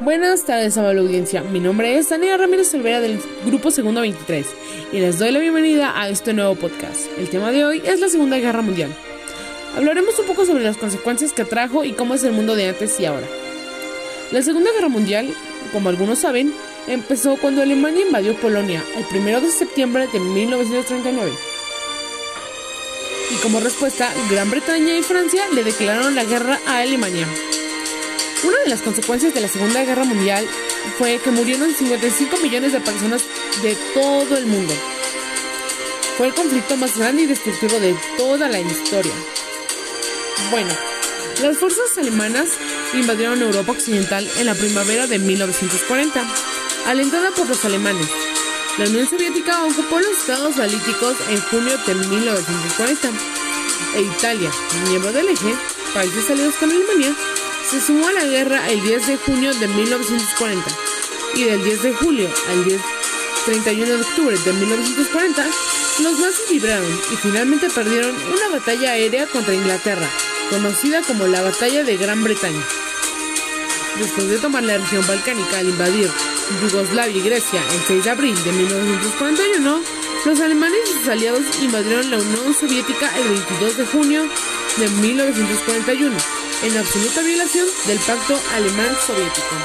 Buenas tardes, amable audiencia. Mi nombre es Daniela Ramírez Olvera del Grupo Segundo 23 y les doy la bienvenida a este nuevo podcast. El tema de hoy es la Segunda Guerra Mundial. Hablaremos un poco sobre las consecuencias que trajo y cómo es el mundo de antes y ahora. La Segunda Guerra Mundial, como algunos saben, empezó cuando Alemania invadió Polonia el 1 de septiembre de 1939. Y como respuesta, Gran Bretaña y Francia le declararon la guerra a Alemania. Una de las consecuencias de la Segunda Guerra Mundial fue que murieron 55 millones de personas de todo el mundo. Fue el conflicto más grande y destructivo de toda la historia. Bueno, las fuerzas alemanas invadieron Europa Occidental en la primavera de 1940, alentada por los alemanes. La Unión Soviética ocupó los estados balíticos en junio de 1940 e Italia, miembro del eje, países aliados con Alemania, se sumó a la guerra el 10 de junio de 1940 y del 10 de julio al 10, 31 de octubre de 1940 los nazis libraron y finalmente perdieron una batalla aérea contra Inglaterra, conocida como la Batalla de Gran Bretaña. Después de tomar la región balcánica al invadir Yugoslavia y Grecia el 6 de abril de 1941, los alemanes y sus aliados invadieron la Unión Soviética el 22 de junio de 1941 en absoluta violación del pacto alemán-soviético.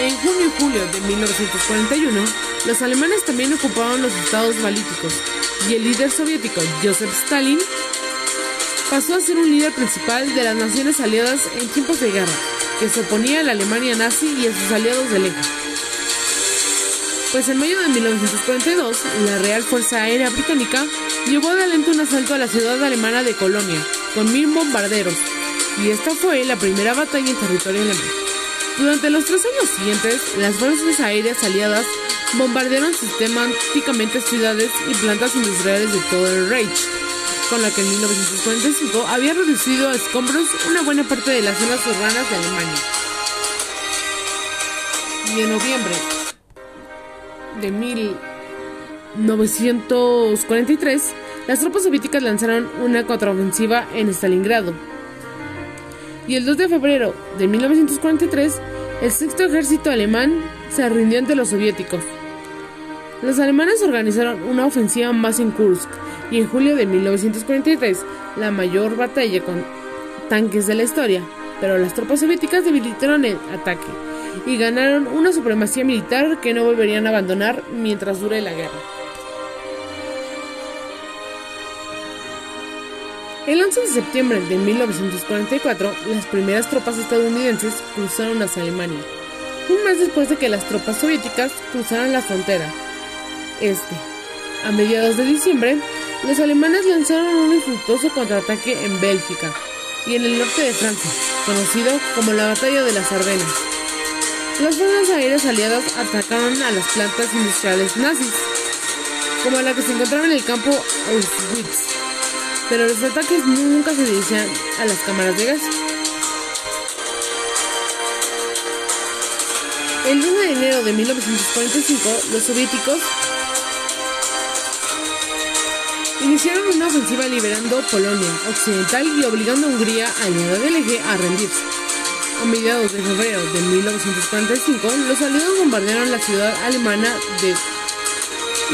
En junio y julio de 1941, los alemanes también ocuparon los estados balíticos y el líder soviético Joseph Stalin pasó a ser un líder principal de las naciones aliadas en tiempos de guerra, que se oponía a la Alemania nazi y a sus aliados del eje. Pues en mayo de 1942, la Real Fuerza Aérea Británica llevó adelante un asalto a la ciudad alemana de Colonia, con mil bombarderos, y esta fue la primera batalla en territorio alemán. Durante los tres años siguientes, las fuerzas aéreas aliadas bombardearon sistemáticamente ciudades y plantas industriales de todo el Reich, con la que en 1945 había reducido a escombros una buena parte de las zonas urbanas de Alemania. Y en noviembre de 1943, las tropas soviéticas lanzaron una contraofensiva en Stalingrado. Y el 2 de febrero de 1943, el sexto ejército alemán se rindió ante los soviéticos. Los alemanes organizaron una ofensiva más en Kursk y en julio de 1943, la mayor batalla con tanques de la historia, pero las tropas soviéticas debilitaron el ataque y ganaron una supremacía militar que no volverían a abandonar mientras dure la guerra. El 11 de septiembre de 1944, las primeras tropas estadounidenses cruzaron hacia Alemania, un mes después de que las tropas soviéticas cruzaran la frontera este. A mediados de diciembre, los alemanes lanzaron un infructuoso contraataque en Bélgica y en el norte de Francia, conocido como la Batalla de las Ardenas. Las fuerzas aéreas aliadas atacaron a las plantas industriales nazis, como la que se encontraba en el campo Auschwitz, pero los ataques nunca se dirigían a las cámaras de gas. El 1 de enero de 1945, los soviéticos iniciaron una ofensiva liberando Polonia Occidental y obligando a Hungría, aliada del eje, a rendirse. A mediados de febrero de 1945, los aliados bombardearon la ciudad alemana de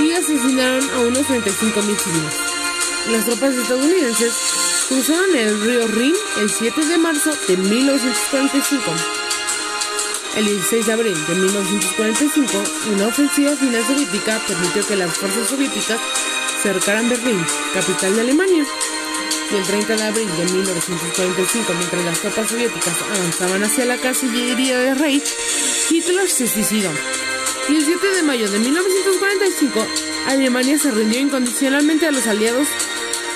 y asesinaron a unos 35.000 civiles. Las tropas estadounidenses cruzaron el río Rin el 7 de marzo de 1945. El 16 de abril de 1945, una ofensiva final soviética permitió que las fuerzas soviéticas cercaran Berlín, capital de Alemania. Y el 30 de abril de 1945, mientras las tropas soviéticas avanzaban hacia la Cancillería de Reich, Hitler se suicidó. Y el 7 de mayo de 1945, Alemania se rindió incondicionalmente a los aliados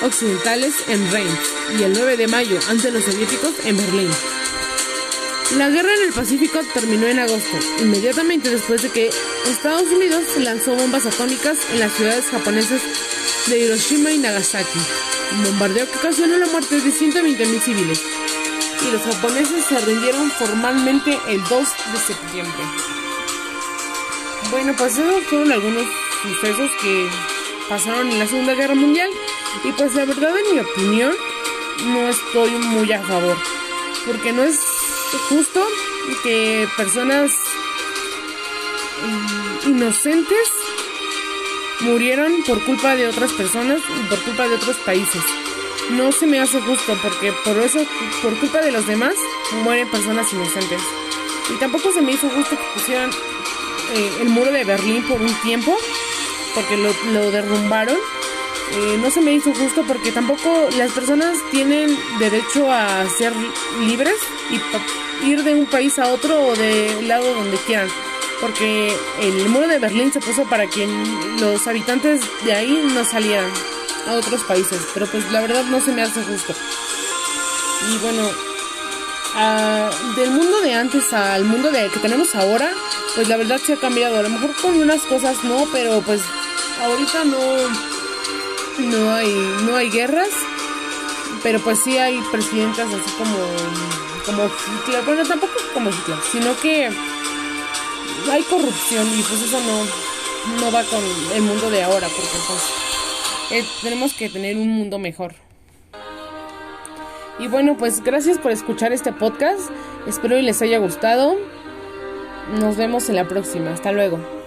occidentales en Reims y el 9 de mayo ante los soviéticos en Berlín. La guerra en el Pacífico terminó en agosto, inmediatamente después de que Estados Unidos lanzó bombas atómicas en las ciudades japonesas de Hiroshima y Nagasaki, un bombardeo que ocasionó la muerte de 120.000 civiles. Y los japoneses se rindieron formalmente el 2 de septiembre. Bueno, pues esos fueron algunos sucesos que pasaron en la Segunda Guerra Mundial. Y pues la verdad, en mi opinión, no estoy muy a favor. Porque no es justo que personas mm, inocentes murieron por culpa de otras personas y por culpa de otros países. No se me hace justo porque por eso, por culpa de los demás, mueren personas inocentes. Y tampoco se me hizo justo que pusieran eh, el muro de Berlín por un tiempo, porque lo, lo derrumbaron. Eh, no se me hizo justo porque tampoco las personas tienen derecho a ser libres y ir de un país a otro o del lado donde quieran porque el muro de Berlín se puso para que los habitantes de ahí no salieran a otros países, pero pues la verdad no se me hace justo. Y bueno, del mundo de antes al mundo de que tenemos ahora, pues la verdad se ha cambiado. A lo mejor con unas cosas no, pero pues ahorita no, no hay, no hay guerras, pero pues sí hay presidentas así como, como. Bueno, tampoco como Hitler, sino que hay corrupción y pues eso no, no va con el mundo de ahora, porque pues eh, tenemos que tener un mundo mejor. Y bueno, pues gracias por escuchar este podcast. Espero y les haya gustado. Nos vemos en la próxima. Hasta luego.